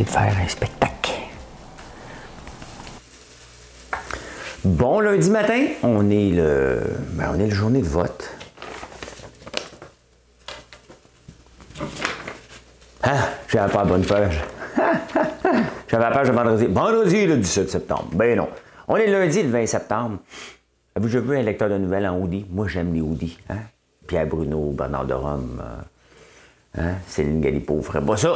De faire un spectacle. Bon lundi matin, on est le, ben, on est le journée de vote. Ah, j'avais pas la bonne page. j'avais la page de vendredi. Vendredi, le 17 septembre. Ben non. On est lundi, le 20 septembre. Avez-vous déjà vu un lecteur de nouvelles en hoodie? Moi, j'aime les hoodies. Hein? Pierre Bruno, Bernard de Rome, euh, hein? Céline Galipo ferait pas ça.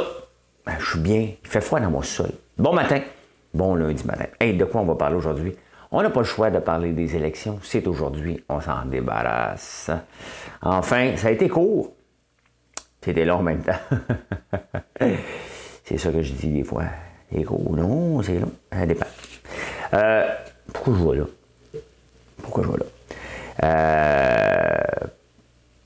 Ben, je suis bien. Il fait froid dans mon sol. Bon matin. Bon lundi matin. Hey, de quoi on va parler aujourd'hui? On n'a pas le choix de parler des élections. C'est aujourd'hui. On s'en débarrasse. Enfin, ça a été court. C'était long en même temps. c'est ça que je dis des fois. C'est court. Non, c'est long. Ça dépend. Euh, pourquoi je vois là? Pourquoi je vois là? Euh,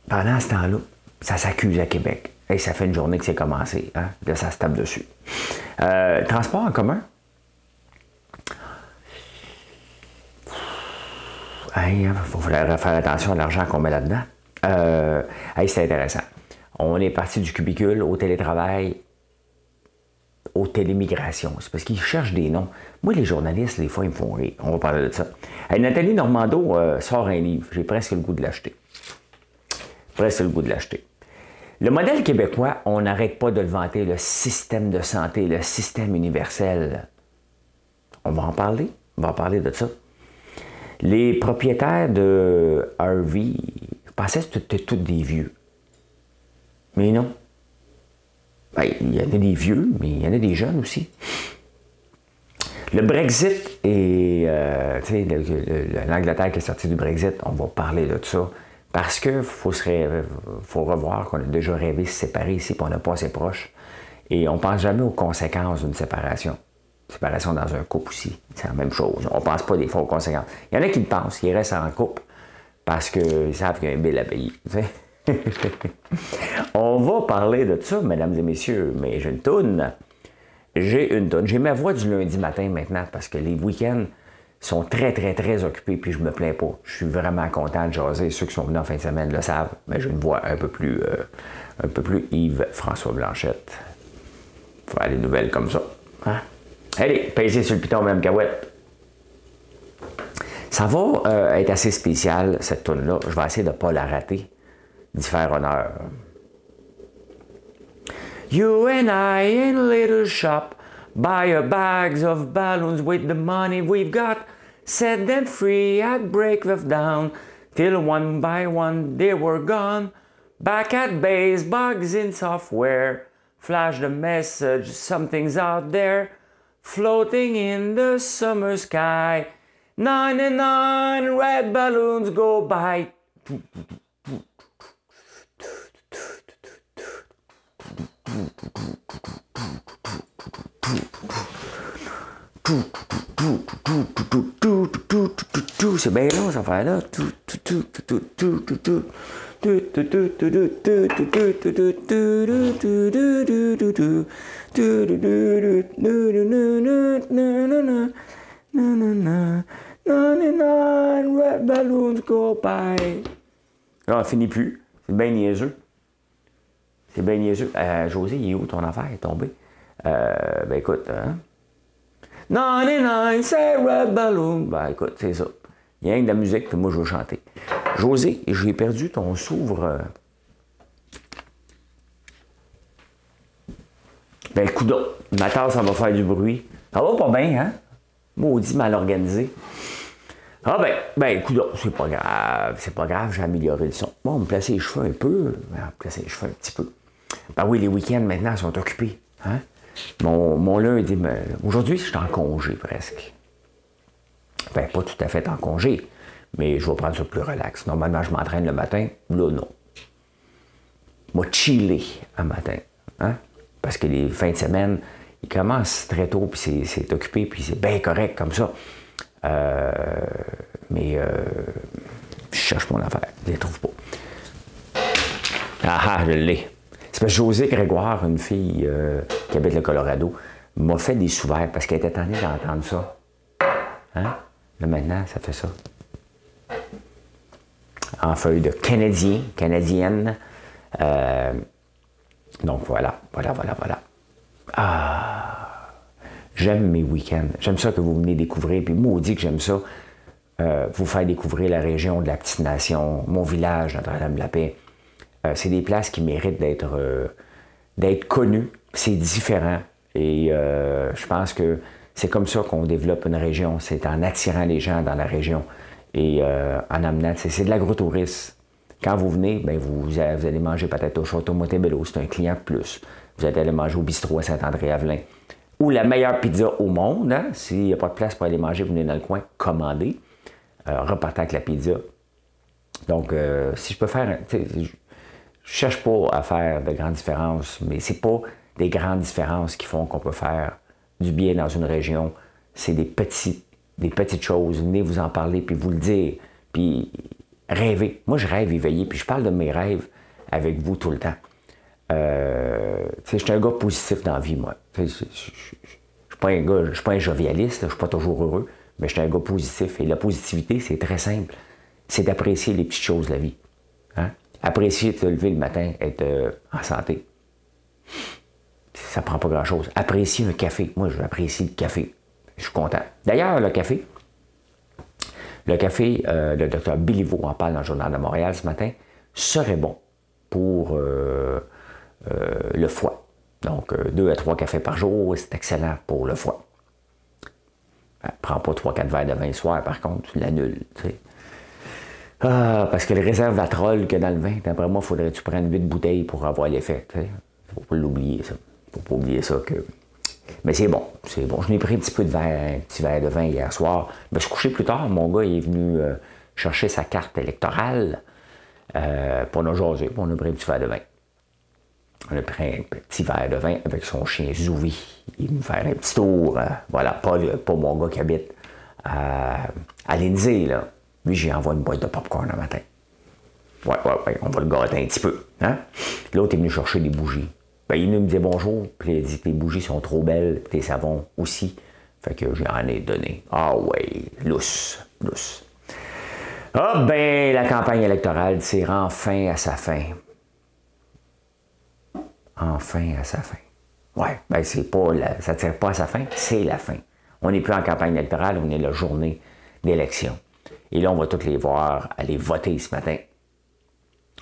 pendant ce temps-là, ça s'accuse à Québec. Ça fait une journée que c'est commencé. Hein? Là, ça se tape dessus. Euh, transport en commun? Il hein, faut faire attention à l'argent qu'on met là-dedans. Euh, c'est intéressant. On est parti du cubicule au télétravail, aux télémigrations. C'est parce qu'ils cherchent des noms. Moi, les journalistes, des fois, ils me font rire. On va parler de ça. Nathalie Normando euh, sort un livre. J'ai presque le goût de l'acheter. Presque le goût de l'acheter. Le modèle québécois, on n'arrête pas de le vanter, le système de santé, le système universel. On va en parler, on va en parler de ça. Les propriétaires de RV pensaient que c'était tous des vieux. Mais non. Ben, il y en a des vieux, mais il y en a des jeunes aussi. Le Brexit et euh, l'Angleterre qui est sortie du Brexit, on va parler de ça. Parce qu'il faut, faut revoir qu'on a déjà rêvé de se séparer ici, puis on n'a pas assez proche. Et on ne pense jamais aux conséquences d'une séparation. Séparation dans un couple aussi, c'est la même chose. On ne pense pas des fois aux conséquences. Il y en a qui le pensent, qui restent en couple parce qu'ils savent qu'il y a un bill à payer. on va parler de ça, mesdames et messieurs, mais j'ai une toune. J'ai une toune. J'ai ma voix du lundi matin maintenant parce que les week-ends, sont très, très, très occupés, puis je me plains pas. Je suis vraiment content de jaser. Ceux qui sont venus en fin de semaine le savent, mais j'ai une voix un peu plus, euh, un peu plus Yves-François Blanchette. Faire des nouvelles comme ça. Hein? Allez, pèsez sur le piton, même cahouette. Ça va euh, être assez spécial, cette tourne-là. Je vais essayer de ne pas la rater, d'y faire honneur. You and I in little shop Buy a bags of balloons with the money we've got. Set them free at break of dawn. Till one by one they were gone. Back at base, bugs in software. Flash the message, something's out there. Floating in the summer sky. 99 red balloons go by. C'est bien long, go by. Là, on finit plus. C'est bien niaiseux. C'est bien niaiseux. Euh, José, il est où ton affaire? est tombée? Euh, ben écoute, hein? 99, c'est Red Balloon. Ben écoute, c'est ça. Il y a rien de la musique, puis moi je veux chanter. José, j'ai perdu ton s'ouvre. Ben écoute, ma tasse, ça va faire du bruit. Ça va pas bien, hein? Maudit mal organisé. Ah ben, ben écoute, c'est pas grave, c'est pas grave, j'ai amélioré le son. Bon, on me placer les cheveux un peu, on me placer les cheveux un petit peu. Ben oui, les week-ends maintenant sont occupés. Hein? Mon, mon lundi, aujourd'hui, je suis en congé presque. Enfin, pas tout à fait en congé, mais je vais prendre ça plus relax. Normalement, je m'entraîne le matin. Là, non. Moi, chiller un matin. Hein? Parce que les fins de semaine, ils commencent très tôt, puis c'est occupé, puis c'est bien correct comme ça. Euh, mais euh, je cherche mon affaire, je ne les trouve pas. Ah ah, je l'ai. C'est José Grégoire, une fille euh, qui habite le Colorado, m'a fait des sous parce qu'elle était tannée d'entendre ça. Hein? Là, maintenant, ça fait ça. En feuille de Canadien, canadienne. Euh, donc voilà, voilà, voilà, voilà. Ah, j'aime mes week-ends. J'aime ça que vous venez découvrir. Puis moi, on dit que j'aime ça. Euh, vous faire découvrir la région de la petite nation, mon village, Notre-Dame-la-Paix. Euh, c'est des places qui méritent d'être d'être connues. C'est différent. Et je pense que c'est comme ça qu'on développe une région. C'est en attirant les gens dans la région et en amenant. C'est de l'agrotourisme. Quand vous venez, ben vous, allez manger peut-être au Château Montebello, c'est un client de plus. Vous allez aller manger au bistrot à Saint-André-Avelin. Ou la meilleure pizza au monde, hein? s'il n'y a pas de place pour aller manger, vous venez dans le coin, commandez. Euh, repartez avec la pizza. Donc, euh, si je peux faire. Je cherche pas à faire de grandes différences, mais c'est pas des grandes différences qui font qu'on peut faire du bien dans une région. C'est des, petits, des petites choses. Venez vous en parler, puis vous le dire. Puis rêver. Moi, je rêve éveillé, puis je parle de mes rêves avec vous tout le temps. Euh, je suis un gars positif dans la vie, moi. Je ne suis pas un jovialiste, je ne suis pas toujours heureux, mais je suis un gars positif. Et la positivité, c'est très simple. C'est d'apprécier les petites choses de la vie. Apprécier de se lever le matin, être euh, en santé. Ça prend pas grand-chose. Apprécier un café. Moi, j'apprécie le café. Je suis content. D'ailleurs, le café, le café, euh, le docteur Biliveau en parle dans le Journal de Montréal ce matin, serait bon pour euh, le foie. Donc, deux à trois cafés par jour, c'est excellent pour le foie. prends pas trois, quatre verres de vin le soir, par contre, tu l'annules. Ah, parce que le réservatrol que dans le vin, d'après moi, il faudrait que tu prennes huit bouteilles pour avoir l'effet. Il faut pas l'oublier, ça. faut pas oublier ça que mais c'est bon, c'est bon. Je m'ai pris un petit peu de verre, un petit verre de vin hier soir. Je me suis couché plus tard. Mon gars est venu euh, chercher sa carte électorale euh, pour nous jaser. On a pris un petit verre de vin. On a pris un petit verre de vin avec son chien Zouvi. Il me faire un petit tour. Euh, voilà, pas, pas, mon gars qui habite à, à là. Lui, j'ai envoyé une boîte de popcorn le matin. Ouais, ouais, ouais, on va le gâter un petit peu. Hein? L'autre est venu chercher des bougies. Ben, il me dit bonjour, puis il dit tes bougies sont trop belles, tes savons aussi. Fait que j'en ai donné. Ah ouais, lousse, lousse. Ah ben, la campagne électorale tire enfin à sa fin. Enfin à sa fin. Ouais, ben c'est pas la, ça tire pas à sa fin, c'est la fin. On n'est plus en campagne électorale, on est la journée d'élection. Et là, on va tous les voir aller voter ce matin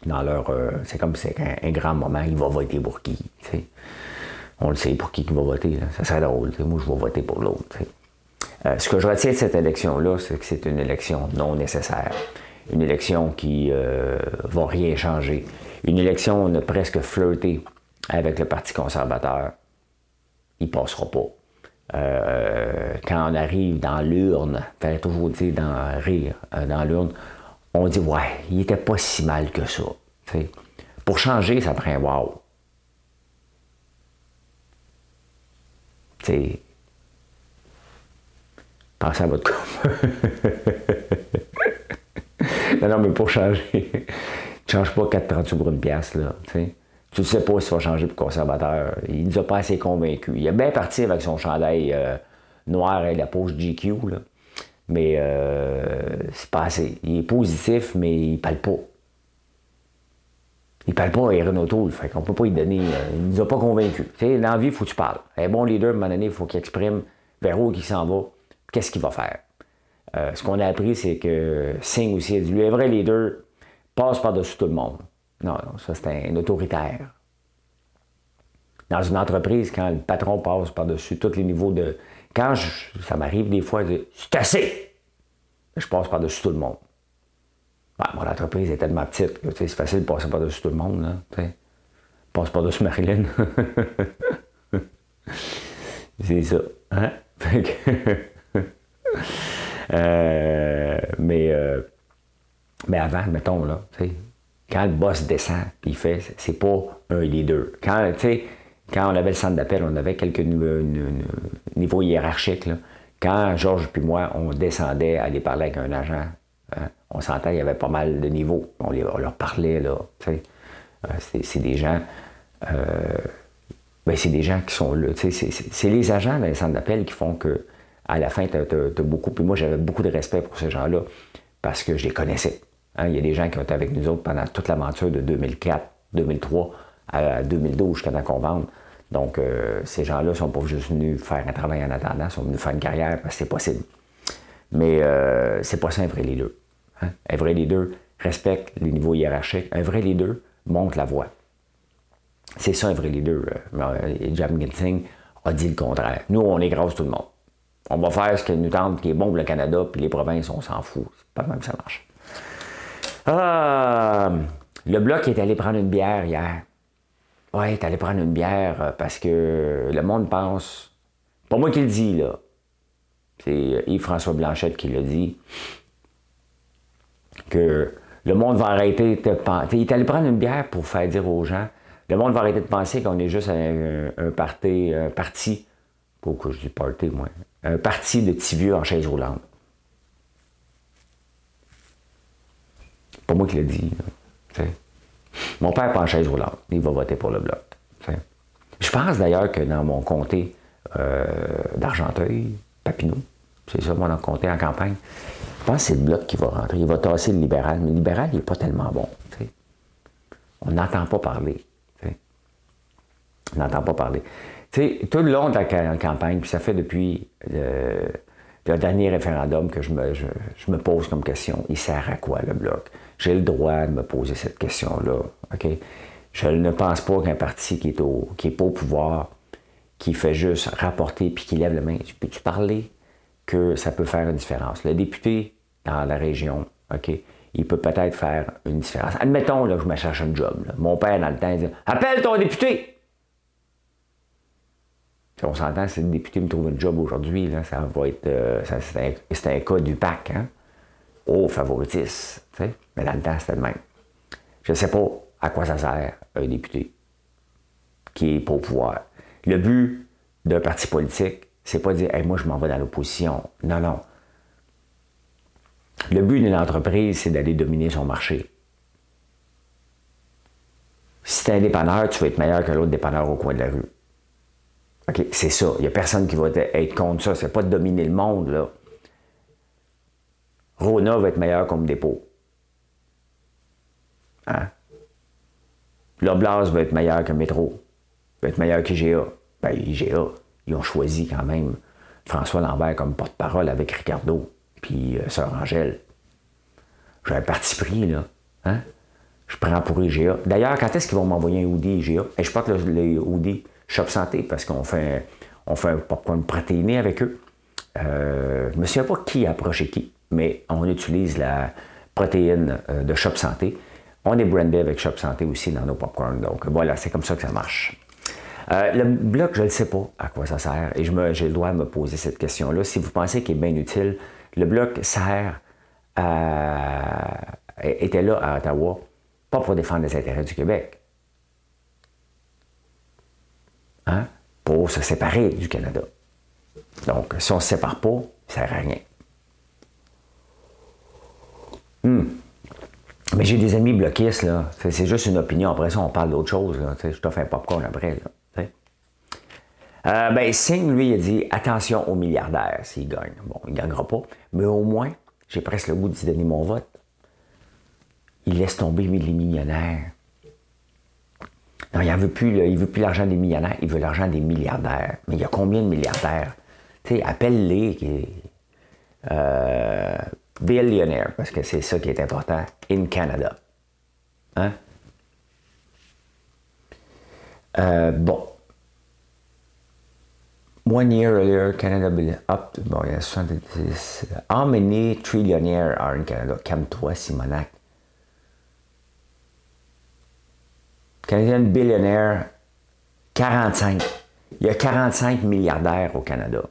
dans leur. Euh, c'est comme si c'est un, grand moment, il va voter pour qui. On le sait pour qui il va voter. Ça serait drôle. Moi, je vais voter pour l'autre. Euh, ce que je retiens de cette élection-là, c'est que c'est une élection non nécessaire. Une élection qui ne euh, va rien changer. Une élection, on a presque flirté avec le Parti conservateur. Il ne passera pas. Quand on arrive dans l'urne, fallait toujours dire dans rire, dans l'urne, on dit ouais, il était pas si mal que ça. Pour changer, ça prend un wow. T'sais, pensez à votre corps. non, mais pour changer, tu changes pas 4,30 sur une pièce, là. T'sais. Tu ne sais pas si va changer pour conservateur. Il ne nous a pas assez convaincus. Il est bien parti avec son chandail euh, noir et la poche GQ, là. Mais euh, c'est pas assez. Il est positif, mais il parle pas. Il parle pas à Erin O'Toole, fait qu'on peut pas lui donner. Euh, il nous a pas convaincus. Tu sais, dans la vie, il faut que tu parles. Un bon leader, à un moment donné, il faut qu'il exprime vers où il s'en va, qu'est-ce qu'il va faire. Euh, ce qu'on a appris, c'est que Singh aussi a dit un vrai leader passe par-dessus tout le monde. Non, non, ça c'est un autoritaire. Dans une entreprise, quand le patron passe par-dessus tous les niveaux de, quand ça m'arrive des fois, de c'est assez. Je passe par-dessus tout le monde. mon entreprise est tellement petite que c'est facile de passer par-dessus tout le monde. Là, passe par-dessus Marilyn. c'est ça. Hein? euh, mais, euh, mais avant, mettons, là, quand le boss descend, il fait, c'est pas un leader. Quand, quand on avait le centre d'appel, on avait quelques niveaux hiérarchiques. Quand Georges puis moi, on descendait aller parler avec un agent, hein, on sentait qu'il y avait pas mal de niveaux. On, leur parlait, là. Euh, c'est des gens. Euh, ben, c'est des gens qui sont là. C'est les agents dans les centres d'appel qui font que, à la fin, tu as, beaucoup. Puis moi, j'avais beaucoup de respect pour ces gens-là parce que je les connaissais. Hein. Il y a des gens qui ont été avec nous autres pendant toute l'aventure de 2004, 2003 à 2012 jusqu'à temps qu'on vende. Donc, euh, ces gens-là ne sont pas juste venus faire un travail en attendant, ils sont venus faire une carrière parce que c'est possible. Mais euh, c'est pas ça un vrai leader. Hein? Un vrai leader respecte les niveaux hiérarchiques. Un vrai leader monte la voie. C'est ça un vrai leader. Euh, Jam Ginsing a dit le contraire. Nous, on grâce tout le monde. On va faire ce qui nous tente, qui est bon pour le Canada, puis les provinces, on s'en fout. C'est pas même ça marche. Ah, le bloc est allé prendre une bière hier. Ouais, t'es allé prendre une bière euh, parce que le monde pense. Pas moi qui le dis, là. C'est Yves-François Blanchette qui l'a dit. Que le monde va arrêter de penser. Il est allé prendre une bière pour faire dire aux gens. Le monde va arrêter de penser qu'on est juste un, un, un parti. Pourquoi je dis party, moi? Un parti de petits vieux en chaise roulante. Pas moi qui l'ai dit. Mon père en chaise roulante. Il va voter pour le bloc. Je pense d'ailleurs que dans mon comté euh, d'Argenteuil, Papineau, c'est ça mon comté en campagne, je pense que c'est le bloc qui va rentrer. Il va tasser le libéral. Mais le libéral, il n'est pas tellement bon. On n'entend pas parler. On n'entend pas parler. tout le long de la campagne, puis ça fait depuis le, dernier référendum que je me, je me, pose comme question, il sert à quoi le bloc? J'ai le droit de me poser cette question-là. OK? Je ne pense pas qu'un parti qui est, au, qui est pas au pouvoir, qui fait juste rapporter puis qui lève la main, peux-tu parler que ça peut faire une différence? Le député dans la région, OK, il peut peut-être faire une différence. Admettons là, que je me cherche un job. Mon père, dans le temps, il dit Appelle ton député! on s'entend, si le député me trouve un job aujourd'hui, ça va être. Euh, c'est un, cas du PAC. Hein? Au favoritisme. Mais dans le temps, c'était le même. Je ne sais pas à quoi ça sert un député qui est pour pouvoir. Le but d'un parti politique, c'est pas de dire moi je m'en vais dans l'opposition. Non, non. Le but d'une entreprise, c'est d'aller dominer son marché. Si tu es un dépanneur, tu vas être meilleur que l'autre dépanneur au coin de la rue. OK, c'est ça. Il n'y a personne qui va être contre ça. C'est pas de dominer le monde, là. Rona va être meilleur comme dépôt. Hein? L'Oblast va être meilleur que Métro. Va être meilleur qu'IGA. Ben, IGA, ils ont choisi quand même François Lambert comme porte-parole avec Ricardo, puis euh, Sœur Angèle. J'ai un parti pris, là. Hein? Je prends pour IGA. D'ailleurs, quand est-ce qu'ils vont m'envoyer un hoodie IGA? Et je porte le, le hoodie Shop Santé parce qu'on fait, on fait un protéiné avec eux. Euh, je ne me souviens pas qui a approché qui mais on utilise la protéine euh, de Shop Santé. On est brandé avec Shop Santé aussi dans nos popcorn. Donc voilà, c'est comme ça que ça marche. Euh, le bloc, je ne sais pas à quoi ça sert et j'ai le droit de me poser cette question-là. Si vous pensez qu'il est bien utile, le bloc sert à, était là à Ottawa, pas pour défendre les intérêts du Québec, hein? pour se séparer du Canada. Donc, si on ne se sépare pas, ça ne sert à rien. Hmm. Mais j'ai des amis bloquistes, là. C'est juste une opinion. Après ça, on parle d'autre chose, là. je fais un popcorn après, là. Euh, ben, Singh, lui, il a dit attention aux milliardaires s'il gagne. Bon, il ne gagnera pas, mais au moins, j'ai presque le goût d'y donner mon vote. Il laisse tomber les millionnaires. Non, il ne veut plus, veut plus l'argent des millionnaires, il veut l'argent des milliardaires. Mais il y a combien de milliardaires? Tu sais, appelle-les. Euh, billionaire, parce que c'est ça qui est important, in Canada. Hein? Euh, bon. One year earlier, Canada up to, bon, il y a 70. How many trillionaires are in Canada? Calme-toi, Simonac. Canadian billionaire, 45. Il y a 45 milliardaires au Canada.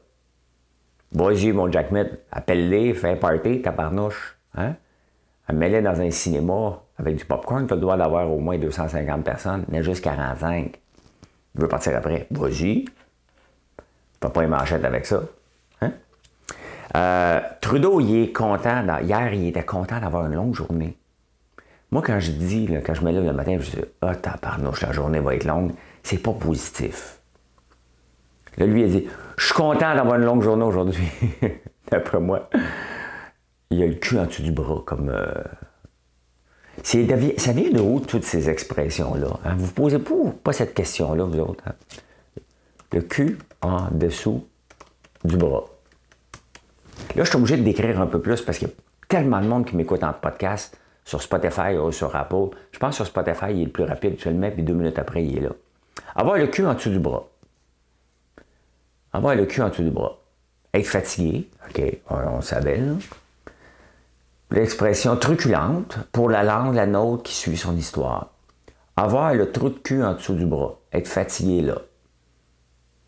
Vas-y, mon Jackmet, appelle-les, fais un party, tabarnouche. Hein? Mets-les dans un cinéma avec du popcorn, tu as le droit d'avoir au moins 250 personnes, mais juste 45. Tu veux partir après? Vas-y. Tu pas une manchette avec ça. Hein? Euh, Trudeau, il est content. hier, il était content d'avoir une longue journée. Moi, quand je dis, quand je me lève le matin, je dis Ah, tabarnouche, la journée va être longue, c'est pas positif. Là, lui, il dit Je suis content d'avoir une longue journée aujourd'hui. D'après moi, il a le cul en dessous du bras, comme. Euh, ça vient de où, toutes ces expressions-là? Hein? Vous ne posez pas, pas cette question-là, vous autres. Hein? Le cul en dessous du bras. Là, je suis obligé de décrire un peu plus parce qu'il y a tellement de monde qui m'écoute en podcast sur Spotify ou sur Apple. Je pense que sur Spotify, il est le plus rapide. Je le mets, puis deux minutes après, il est là. Avoir le cul en dessous du bras. Avoir le cul en dessous du bras. Être fatigué. OK, on, savait, L'expression truculente pour la langue, la nôtre qui suit son histoire. Avoir le trou de cul en dessous du bras. Être fatigué là.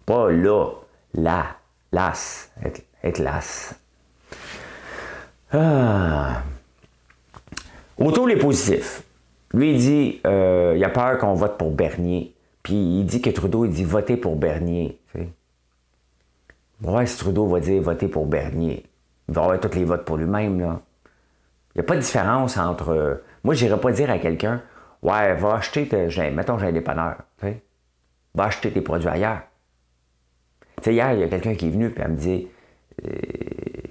Pas là, là, las. Être, las. Ah. Autour les positifs. Lui, il dit euh, il a peur qu'on vote pour Bernier. Puis il dit que Trudeau, il dit voter pour Bernier. Si Trudeau va dire voter pour Bernier, il va avoir tous les votes pour lui-même. Il n'y a pas de différence entre. Euh, moi, je n'irais pas dire à quelqu'un Ouais, va acheter, mettons, j'ai un dépanneur. Va acheter tes produits ailleurs. sais, hier, il y a quelqu'un qui est venu et elle me dit euh,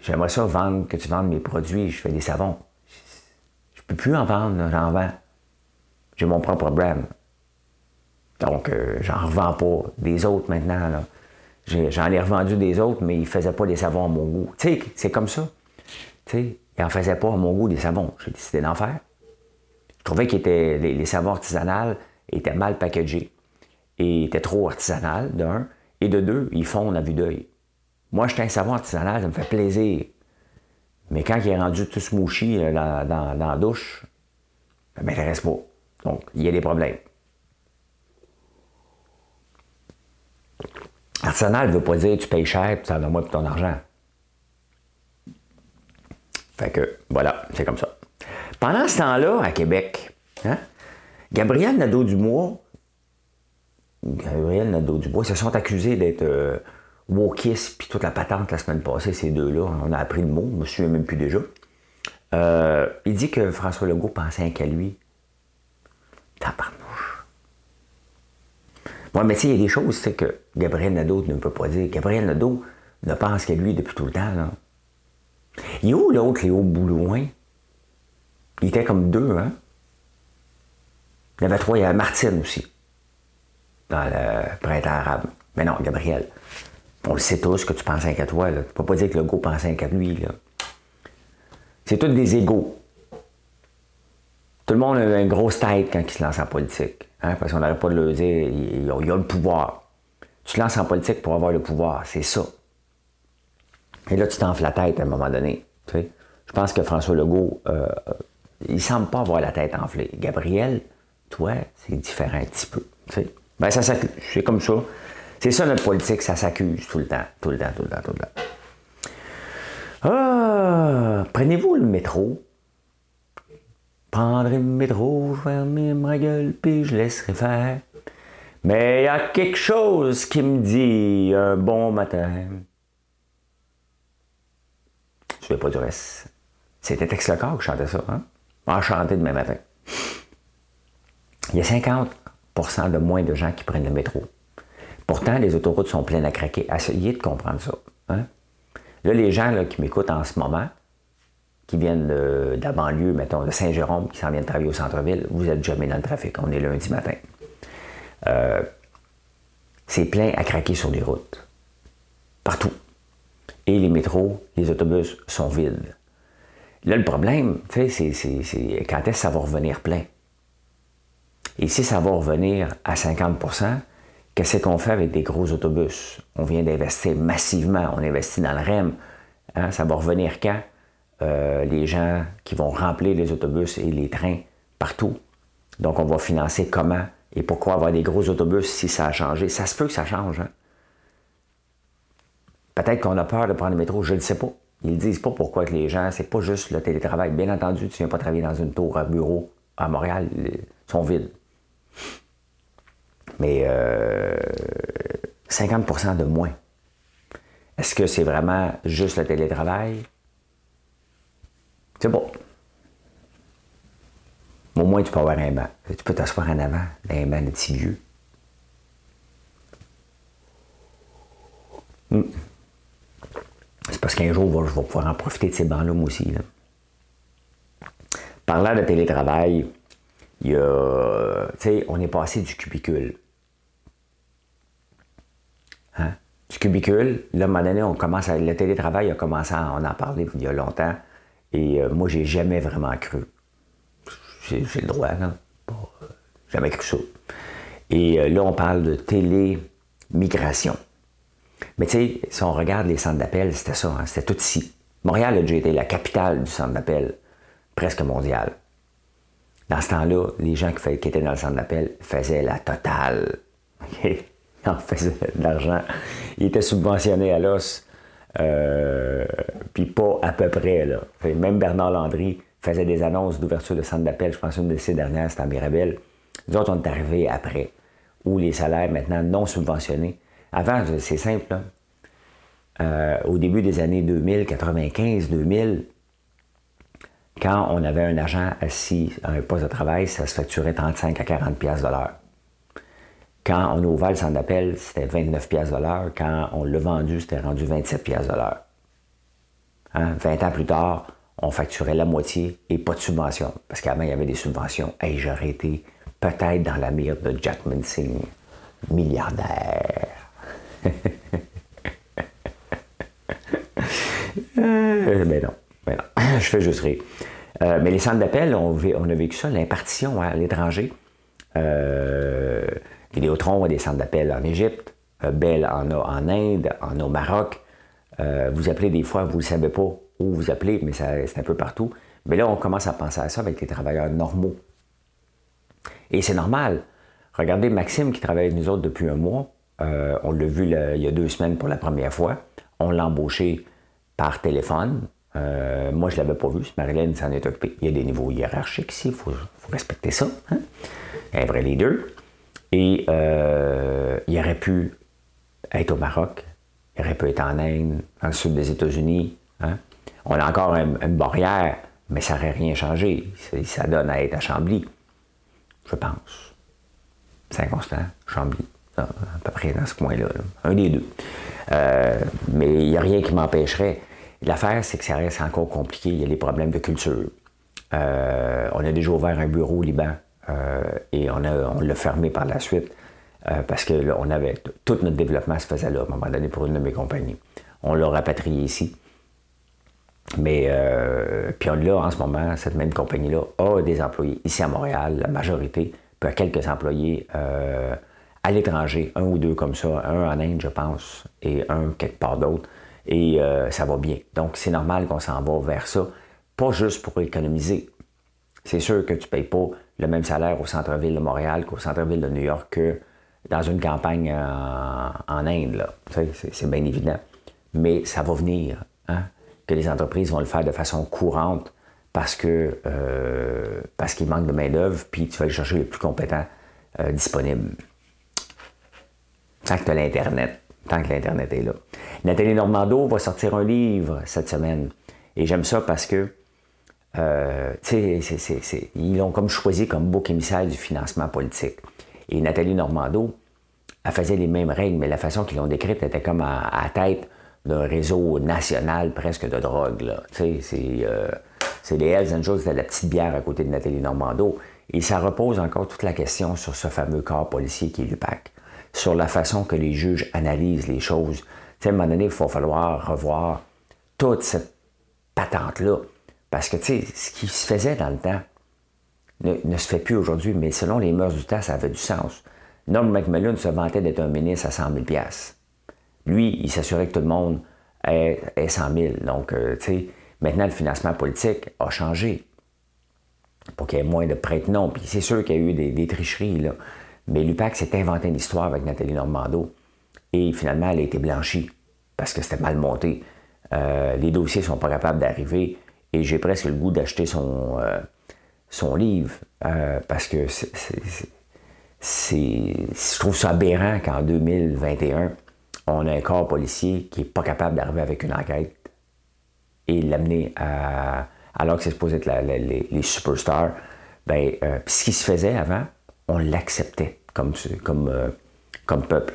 J'aimerais ça vendre, que tu vendes mes produits, je fais des savons peux plus en vendre, j'en vends. J'ai mon propre brand. Donc, euh, j'en revends pas des autres maintenant. J'en ai, revendu des autres, mais ils ne faisaient pas des savons à mon goût. Tu sais, c'est comme ça. Tu sais, ils n'en faisaient pas à mon goût des savons. J'ai décidé d'en faire. Je trouvais que les, les, savons artisanales étaient mal packagés et étaient trop artisanales, d'un. Et de deux, ils fondent à vue d'œil. Moi, j'étais un savon artisanal, ça me fait plaisir. Mais quand il est rendu tout smouchi euh, dans, la douche, ça ne m'intéresse pas. Donc, il y a des problèmes. Arsenal ne veut pas dire tu payes cher, tu en as moins pour ton argent. Fait que, voilà, c'est comme ça. Pendant ce temps-là, à Québec, hein, Gabriel Nadeau-Dubois, Gabriel Nadeau-Dubois, se sont accusés d'être euh, Wokis puis toute la patente la semaine passée, ces deux-là, on a appris le mot, je me souviens même plus déjà. Euh, il dit que François Legault pensait qu'à lui. Tabarnouche. Mais tu sais, il y a des choses que Gabriel Nadeau ne peut pas dire. Gabriel Nadeau ne pense qu'à lui depuis tout le temps. Là. Il est où l'autre, Léo Boulouin? Il était comme deux, hein? Il y avait trois, il y avait Martine aussi, dans le printemps arabe. Mais non, Gabriel. On le sait tous que tu penses qu'à toi. Tu ne peux pas dire que le go pense qu'à lui. C'est tous des égaux. Tout le monde a une grosse tête quand il se lance en politique. Hein, parce qu'on n'arrête pas de le dire, il, a, le pouvoir. Tu te lances en politique pour avoir le pouvoir, c'est ça. Et là, tu t'enfles la tête à un moment donné. Je pense que François Legault, euh, il semble pas avoir la tête enflée. Gabriel, toi, c'est différent un petit peu. Ben, ça, c'est comme ça. C'est ça notre politique, ça s'accuse tout le temps, tout le temps, tout le temps, tout le temps. Ah, prenez-vous le métro. Prendrez le métro, je fermerai ma gueule, puis je laisserai faire. Mais il y a quelque chose qui me dit un bon matin. Je ne pas du reste. C'était Tex Lecor qui chantait ça, hein? Enchanté demain matin. Il y a 50% de moins de gens qui prennent le métro. Pourtant, les autoroutes sont pleines à craquer. Essayez de comprendre ça. Hein? Là, les gens qui m'écoutent en ce moment, qui viennent de, la banlieue, mettons, de Saint-Jérôme, qui s'en viennent travailler au centre-ville, vous n'êtes jamais dans le trafic. On est lundi matin. Euh, c'est plein à craquer sur les routes. Partout. Et les métros, les autobus sont vides. Là, le problème, c'est quand est-ce que ça va revenir plein? Et si ça va revenir à 50% Qu'est-ce qu'on fait avec des gros autobus? On vient d'investir massivement, on investit dans le REM. Hein, ça va revenir quand? Euh, les gens qui vont remplir les autobus et les trains partout. Donc, on va financer comment et pourquoi avoir des gros autobus si ça a changé? Ça se peut que ça change. Hein? Peut-être qu'on a peur de prendre le métro, je ne sais pas. Ils ne disent pas pourquoi que les gens, c'est pas juste le télétravail. Bien entendu, tu ne viens pas travailler dans une tour à bureau à Montréal, ils sont vides. mais 50% euh, de moins. Est-ce que c'est vraiment juste le télétravail? C'est bon. Au moins, tu peux avoir un banc. Tu peux t'asseoir en avant, un banc de vieux. Hmm. C'est parce qu'un jour, je vais pouvoir en profiter de ces bancs-là, moi aussi. Parlant de télétravail, il y a, on est passé du cubicule. Hein? Du cubicule, là, à un moment donné, on commence à, le télétravail a commencé à en parler il y a longtemps. Et euh, moi, j'ai jamais vraiment cru. J'ai, le droit, là. Euh, jamais cru ça. Et euh, là, on parle de télémigration. Mais tu sais, si on regarde les centres d'appel, c'était ça, hein, c'était tout ici. Montréal a déjà été la capitale du centre d'appel, presque mondial. Dans ce temps-là, les gens qui, étaient dans le centre d'appel faisaient la totale. Ils en faisaient de l'argent. Ils étaient subventionnés à l'os, euh, puis pas à peu près. Là. Même Bernard Landry faisait des annonces d'ouverture de centre d'appel. Je pense une de ces dernières, c'était à Mirabel. Nous autres, on est arrivés après, où les salaires maintenant non subventionnés avant, c'est simple. Euh, au début des années 2000, 95, 2000, quand on avait un agent assis à un poste de travail, ça se facturait 35 à 40 pièces de l'heure. Quand on a ouvert le centre d'appel, c'était 29 pièces. Quand on l'a vendu, c'était rendu 27 pièces de l'heure. 20 hein? ans plus tard, on facturait la moitié et pas de subvention. Parce qu'avant, il y avait des subventions. Et j'aurais été peut-être dans la mire de Jack Singh, milliardaire. Euh, mais non, mais non. je fais juste rire. Euh, mais les centres d'appel, on, a vécu ça, l'impartition à l'étranger. Euh, Vidéotron a des centres d'appel en Égypte, euh, Bell en a en Inde, en a au Maroc. vous appelez des fois, vous ne savez pas où vous appelez, mais c'est un peu partout. Mais là, on commence à penser à ça avec les travailleurs normaux. Et c'est normal. Regardez Maxime qui travaille avec nous autres depuis un mois. Euh, on l'a vu il y a deux semaines pour la première fois. On l'a embauché par téléphone. Euh, moi, je ne l'avais pas vu. Marilyn s'en est occupée. Il y a des niveaux hiérarchiques ici. Il faut, respecter ça. Hein? Un vrai leader. Et euh, il aurait pu être au Maroc. Il aurait pu être en Inde, dans le sud des États-Unis. Hein? On a encore une, barrière, mais ça n'aurait rien changé. Ça donne à être à Chambly. Je pense. Saint-Constant, Chambly à peu près dans ce coin-là. Un des deux. Euh, mais il n'y a rien qui m'empêcherait. L'affaire, c'est que ça reste encore compliqué. Il y a les problèmes de culture. Euh, on a déjà ouvert un bureau au Liban et on, l'a fermé par la suite parce que on avait tout notre développement se faisait là à un moment donné pour une de mes compagnies. On l'a rapatrié ici. Mais puis on l'a en ce moment, cette même compagnie-là a des employés ici à Montréal, la majorité, puis a quelques employés à l'étranger, un ou deux comme ça, un en Inde, je pense, et un quelque part d'autre, et euh, ça va bien. Donc, c'est normal qu'on s'en va vers ça, pas juste pour économiser. C'est sûr que tu ne payes pas le même salaire au centre-ville de Montréal qu'au centre-ville de New York que dans une campagne en, Inde. C'est bien évident. Mais ça va venir, hein, que les entreprises vont le faire de façon courante parce que euh, parce qu'il manque de main-d'œuvre, puis tu vas aller chercher le plus compétent euh, disponible. Tant que tu as l'Internet. Tant que l'Internet est là. Nathalie Normando va sortir un livre cette semaine. Et j'aime ça parce que, euh, ils l'ont comme choisi comme bouc émissaire du financement politique. Et Nathalie Normando, elle faisait les mêmes règles, mais la façon qu'ils l'ont décrite était comme à, tête d'un réseau national presque de drogue. Sais, euh, c'est les Hells Angels, c'était la petite bière à côté de Nathalie Normando. Et ça repose encore toute la question sur ce fameux corps policier qui est l'UPAC sur la façon que les juges analysent les choses. à un moment donné, il va falloir revoir toute cette patente-là. Parce que, tu sais, ce qui se faisait dans le temps ne, se fait plus aujourd'hui, mais selon les mœurs du temps, ça avait du sens. Norm McMillan se vantait d'être un ministre à 100 000 Lui, il s'assurait que tout le monde ait, 100 000. Donc, euh, tu sais, maintenant, le financement politique a changé pour qu'il y ait moins de prête-noms. Puis c'est sûr qu'il y a eu des, des tricheries, là. Mais l'UPAC s'est inventé une histoire avec Nathalie Normando et finalement, elle a été blanchie parce que c'était mal monté. Euh, les dossiers ne sont pas capables d'arriver et j'ai presque le goût d'acheter son, euh, son livre euh, parce que je trouve ça aberrant qu'en 2021, on a un corps policier qui n'est pas capable d'arriver avec une enquête et l'amener à. Alors que c'est supposé être les, superstars. Ben, euh, ce qui se faisait avant, on l'acceptait comme, comme, comme peuple.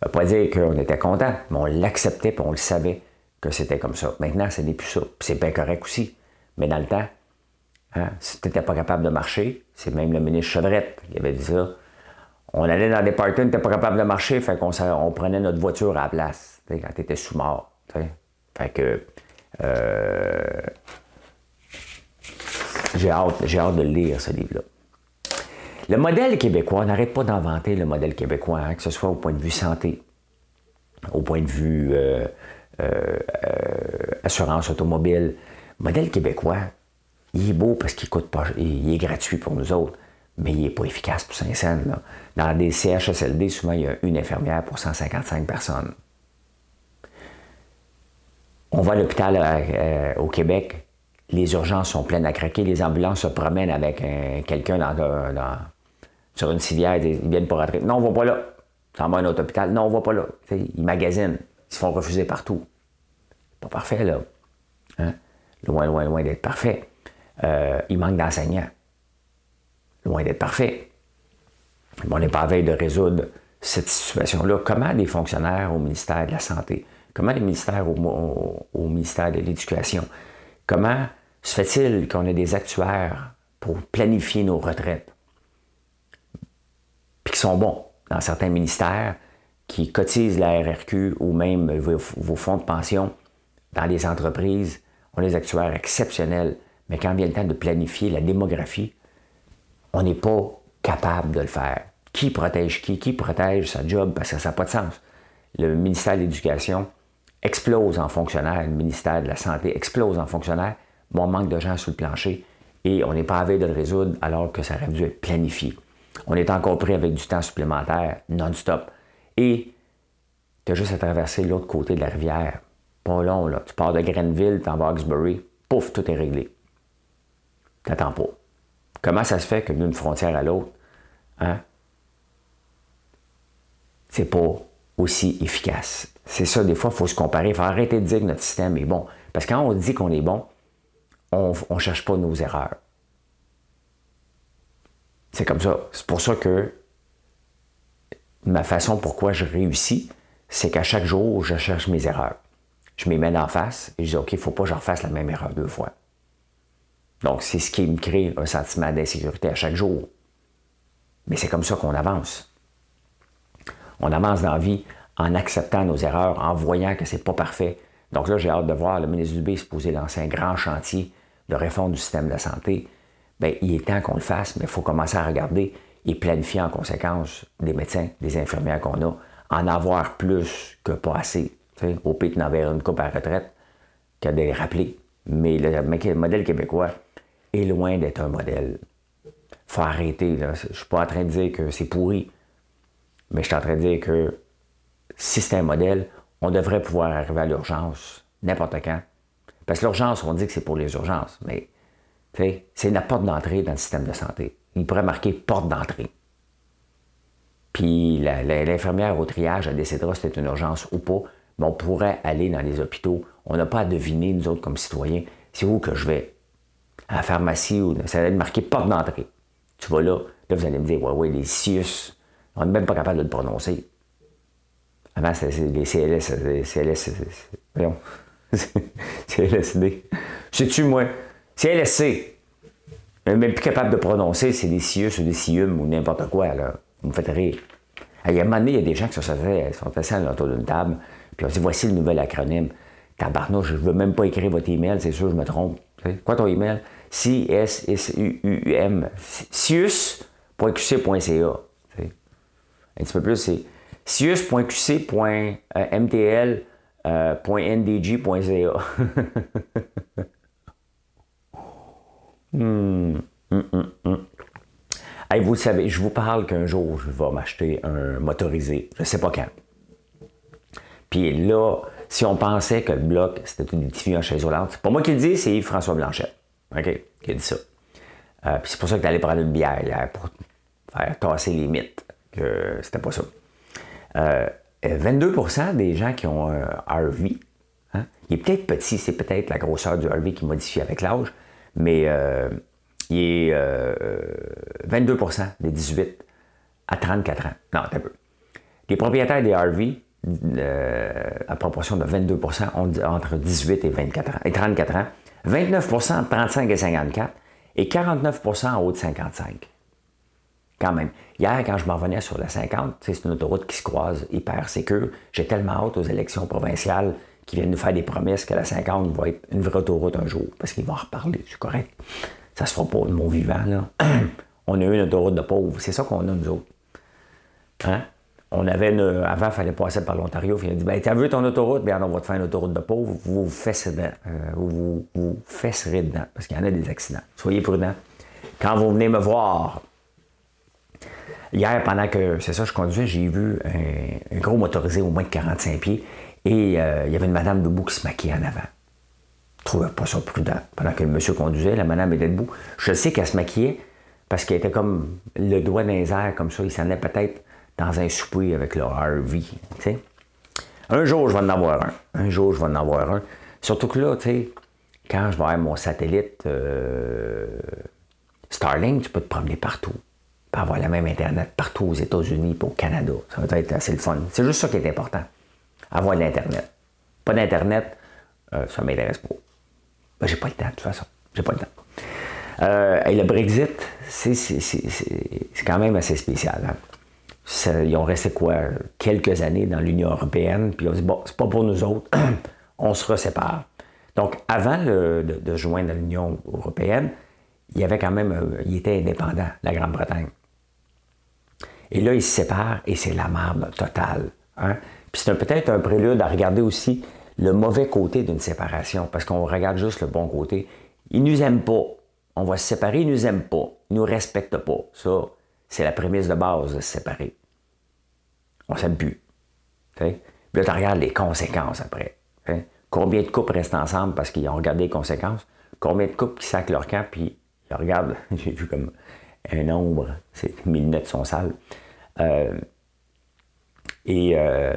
Ça ne pas dire qu'on était content, mais on l'acceptait et on le savait que c'était comme ça. Maintenant, ce n'est plus ça. C'est bien correct aussi. Mais dans le temps, hein, si tu n'étais pas capable de marcher, c'est même le ministre Chevrette qui avait dit ça. On allait dans des parties, on n'était pas capable de marcher, fait qu'on on prenait notre voiture à la place quand tu étais sous mort. Fait que euh, j'ai hâte, hâte de lire, ce livre-là. Le modèle québécois, on n'arrête pas d'inventer le modèle québécois, hein, que ce soit au point de vue santé, au point de vue euh, euh, assurance automobile. Le modèle québécois, il est beau parce qu'il coûte pas, il est gratuit pour nous autres, mais il n'est pas efficace pour Saint-Saëns. Dans des CHSLD, souvent, il y a une infirmière pour 155 personnes. On va à l'hôpital euh, au Québec, les urgences sont pleines à craquer, les ambulances se promènent avec quelqu'un sur une civière, ils viennent pas rentrer. Non, on va pas là. Ça va à un autre hôpital. Non, on va pas là. ils magasinent. Se font refuser partout. Pas parfait, là. Hein? Loin, loin, loin d'être parfait. Euh, il manque d'enseignants. Loin d'être parfait. on n'est pas à veille de résoudre cette situation-là. Comment des fonctionnaires au ministère de la Santé, Comment les ministères au, ministère de l'Éducation, comment se fait-il qu'on ait des actuaires pour planifier nos retraites, puis qui sont bons dans certains ministères, qui cotisent la RRQ ou même vos, fonds de pension dans les entreprises, on a des actuaires exceptionnels, mais quand vient le temps de planifier la démographie, on n'est pas capable de le faire. Qui protège qui? Qui protège sa job? Parce que ça n'a pas de sens. Le ministère de l'Éducation, explose en fonctionnaires, le ministère de la Santé explose en fonctionnaires, mon manque de gens sur le plancher et on n'est pas à de le résoudre alors que ça aurait dû être planifié. On est encore pris avec du temps supplémentaire non-stop. Et tu as juste à traverser l'autre côté de la rivière. Pas long, là. Tu pars de Grenville, tu vas à pouf, tout est réglé. T'attends pas. Comment ça se fait que d'une frontière à l'autre, hein, c'est pas aussi efficace? C'est ça, des fois, il faut se comparer. Il faut arrêter de dire que notre système est bon. Parce que quand on dit qu'on est bon, on ne cherche pas nos erreurs. C'est comme ça. C'est pour ça que ma façon pourquoi je réussis, c'est qu'à chaque jour, je cherche mes erreurs. Je m'y mets en face et je dis, OK, il ne faut pas que je refasse la même erreur deux fois. Donc, c'est ce qui me crée un sentiment d'insécurité à chaque jour. Mais c'est comme ça qu'on avance. On avance dans la vie en acceptant nos erreurs, en voyant que c'est pas parfait. Donc là, j'ai hâte de voir le ministre Dubé se poser lancer un grand chantier de réforme du système de la santé. Bien, il est temps qu'on le fasse, mais il faut commencer à regarder et planifier en conséquence des médecins, des infirmières qu'on a, en avoir plus que pas assez. au pire, d'en une coupe à retraite qu'à de les rappeler. Mais le, modèle québécois est loin d'être un modèle. faut arrêter. Je ne suis pas en train de dire que c'est pourri, mais je suis en train de dire que si c'est un modèle, on devrait pouvoir arriver à l'urgence n'importe quand. Parce que l'urgence, on dit que c'est pour les urgences, mais c'est la porte d'entrée dans le système de santé. Il pourrait marquer porte d'entrée. Puis l'infirmière au triage, elle décidera si c'est une urgence ou pas, mais on pourrait aller dans les hôpitaux. On n'a pas à deviner, nous autres, comme citoyens, c'est où que je vais. À la pharmacie, ou ça va être marqué porte d'entrée. Tu vas là, là, vous allez me dire, ouais, ouais, les CIUS, on n'est même pas capable de le prononcer. Avant, c'était les CLS, les CLS, voyons, CLSD. Sais-tu, moi, CLSC, même plus capable de prononcer, c'est des CIUS ou des CIUM ou n'importe quoi, là. Vous me faites rire. Il y a un moment donné, il y a des gens qui sont assis autour d'une table, puis on dit voici le nouvel acronyme. Tabarnouche, je ne veux même pas écrire votre email, c'est sûr, je me trompe. Quoi ton email? C-S-S-U-U-M. Sius.qc.ca. Un petit peu plus, c'est sius.qc.mtl.ndg.ca. Hmm, hmm, hmm, vous savez, je vous parle qu'un jour, je vais m'acheter un motorisé. Je ne sais pas quand. Puis là, si on pensait que le bloc, c'était une diffusion chaise-roulante, c'est pas moi qui le dis, c'est Yves-François Blanchet. OK? Qui a dit ça. Euh, puis c'est pour ça que tu allé prendre une bière, pour faire tasser les mythes que c'était pas ça. 22% des gens qui ont un RV, hein, il est peut-être petit, c'est peut-être la grosseur du RV qui modifie avec l'âge, mais il est 22% des 18 à 34 ans. Non, un peu. Les propriétaires des RV, euh, à proportion de 22% ont entre 18 et, 24 ans, et 34 ans, 29% entre 35 et 54 et 49% en haut de 55. Quand même. Hier, quand je m'en venais sur la 50, c'est une autoroute qui se croise hyper sécure. J'ai tellement hâte aux élections provinciales qui viennent nous faire des promesses que la 50 va être une vraie autoroute un jour, parce qu'ils vont en reparler, c'est correct. Ça se fera pas de mon vivant, là. on a eu une autoroute de pauvres. C'est ça qu'on a, nous autres. Hein? On avait avant, il fallait passer par l'Ontario. Il a dit ben, T'as vu ton autoroute? Bien, on va te faire une autoroute de pauvres. Vous vous fesserez dedans. Euh, vous, vous fesserez dedans. Parce qu'il y en a des accidents. Soyez prudents. Quand vous venez me voir, hier, pendant que c'est ça, je conduisais, j'ai vu un, gros motorisé au moins de 45 pieds. Et euh, il y avait une madame debout qui se maquillait en avant. Je trouvais pas ça prudent. Pendant que le monsieur conduisait, la madame était debout. Je sais qu'elle se maquillait parce qu'elle était comme le doigt dans les airs, comme ça. Il s'en allait peut-être dans un souper avec le RV. Un jour, je vais en avoir un. Un jour, je vais en avoir un. Surtout que là, tu sais, quand je vais avoir mon satellite euh, Starlink, tu peux te promener partout. Peux avoir la même Internet partout aux États-Unis et au Canada. Ça va être assez le fun. C'est juste ça qui est important. Avoir l'Internet. Pas d'Internet, euh, ça ne m'intéresse pas. Ben, j'ai pas le temps, de toute façon. J'ai pas le temps. Euh, et le Brexit, c'est quand même assez spécial. Hein? ils ont resté quoi, quelques années dans l'Union européenne, puis on dit, bon, c'est pas pour nous autres, on se resépare. Donc, avant de, de, joindre l'Union européenne, il y avait quand même, euh, il était indépendant, la Grande-Bretagne. Et là, ils se séparent et c'est la merde totale. Hein? Puis c'est peut-être un prélude à regarder aussi le mauvais côté d'une séparation, parce qu'on regarde juste le bon côté. Ils nous aiment pas. On va se séparer, ils nous aiment pas. Ils nous respectent pas. Ça, c'est la prémisse de base de se séparer. On s'aime plus. Puis là, tu regardes les conséquences après. Combien de couples restent ensemble parce qu'ils ont regardé les conséquences? Combien de couples qui sacent leur camp puis ils regardent, j'ai vu comme un nombre, c'est mes lunettes sont sales. Euh, et euh,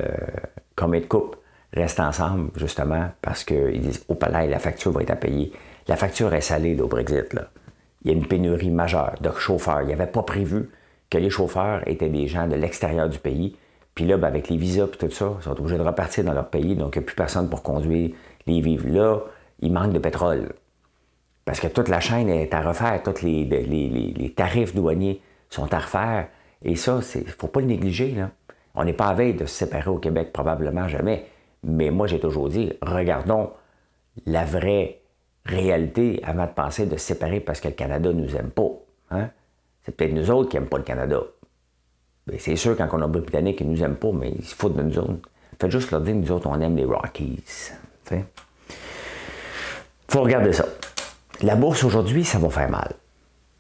combien de couples restent ensemble justement parce qu'ils disent au palais, la facture va être à payer. La facture est salée au Brexit. Là. Il y a une pénurie majeure de chauffeurs. Il n'y avait pas prévu que les chauffeurs étaient des gens de l'extérieur du pays. Puis là, ben, avec les visas et tout ça, ils sont obligés de repartir dans leur pays, donc il n'y a plus personne pour conduire les vivres. Là, il manque de pétrole. Parce que toute la chaîne est à refaire, tous les, les, tarifs douaniers sont à refaire. Et ça, il ne faut pas le négliger. Là. On n'est pas à veille de se séparer au Québec, probablement jamais. Mais moi, j'ai toujours dit, regardons la vraie réalité avant de penser de se séparer parce que le Canada ne nous aime pas. Hein? C'est peut-être nous autres qui n'aiment pas le Canada. Ben, c'est sûr, quand on a Britanniques, ils ne nous aiment pas, mais ils se foutent de nous autres. Faites juste leur dire nous autres, on aime les Rockies. Il faut regarder ça. La bourse aujourd'hui, ça va faire mal.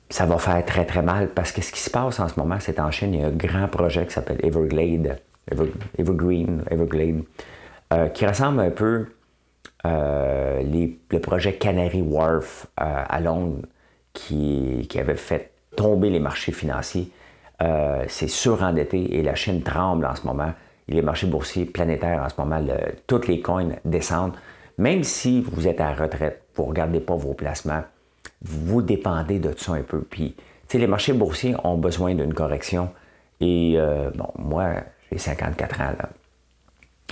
Ça va faire très, très mal parce que ce qui se passe en ce moment, c'est en Chine, il y a un grand projet qui s'appelle Everglade, Evergreen, Everglade, euh, qui ressemble un peu euh, le projet Canary Wharf euh, à Londres qui, qui avait fait tomber les marchés financiers. Euh, c'est surendetté et la Chine tremble en ce moment. Les marchés boursiers planétaires en ce moment, toutes les coins descendent. Même si vous êtes à retraite, vous ne regardez pas vos placements, vous dépendez de ça un peu. Puis, les marchés boursiers ont besoin d'une correction. Et euh, bon, moi, j'ai 54 ans.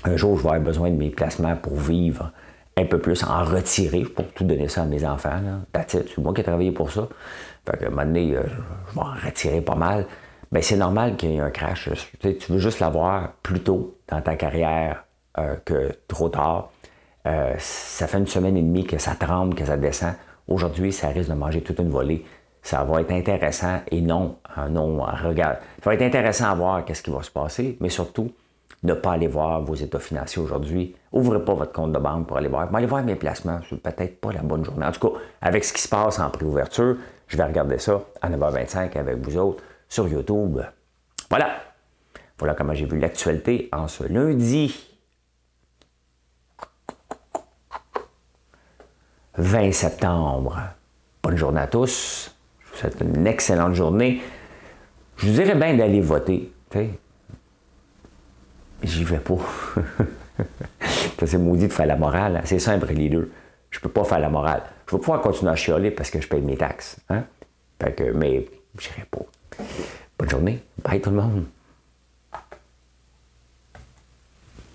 Un jour, je vais avoir besoin de mes placements pour vivre un peu plus, en retirer pour tout donner ça à mes enfants. C'est moi qui ai travaillé pour ça. Fait que, un moment donné, euh, je vais en retirer pas mal. Mais c'est normal qu'il y ait un crash. Tu, veux juste l'avoir plus tôt dans ta carrière euh, que trop tard. Ça fait une semaine et demie que ça tremble, que ça descend. Aujourd'hui, ça risque de manger toute une volée. Ça va être intéressant et non, non, regarde. Ça va être intéressant à voir qu'est-ce qui va se passer, mais surtout, ne pas aller voir vos états financiers aujourd'hui. Ouvrez pas votre compte de banque pour aller voir. Mais allez voir mes placements. C'est peut-être pas la bonne journée. En tout cas, avec ce qui se passe en préouverture, je vais regarder ça à 9h25 avec vous autres sur YouTube. Voilà. Voilà comment j'ai vu l'actualité en ce lundi 20 septembre. Bonne journée à tous. Je vous souhaite une excellente journée. Je vous dirais bien d'aller voter. J'y vais pas. c'est maudit de faire la morale. Hein. C'est simple, les deux. Je peux pas faire la morale. Je vais pouvoir continuer à chialer parce que je paye mes taxes. Hein? Fait que, mais j'irai pas. Bonne journée. Bye tout le monde.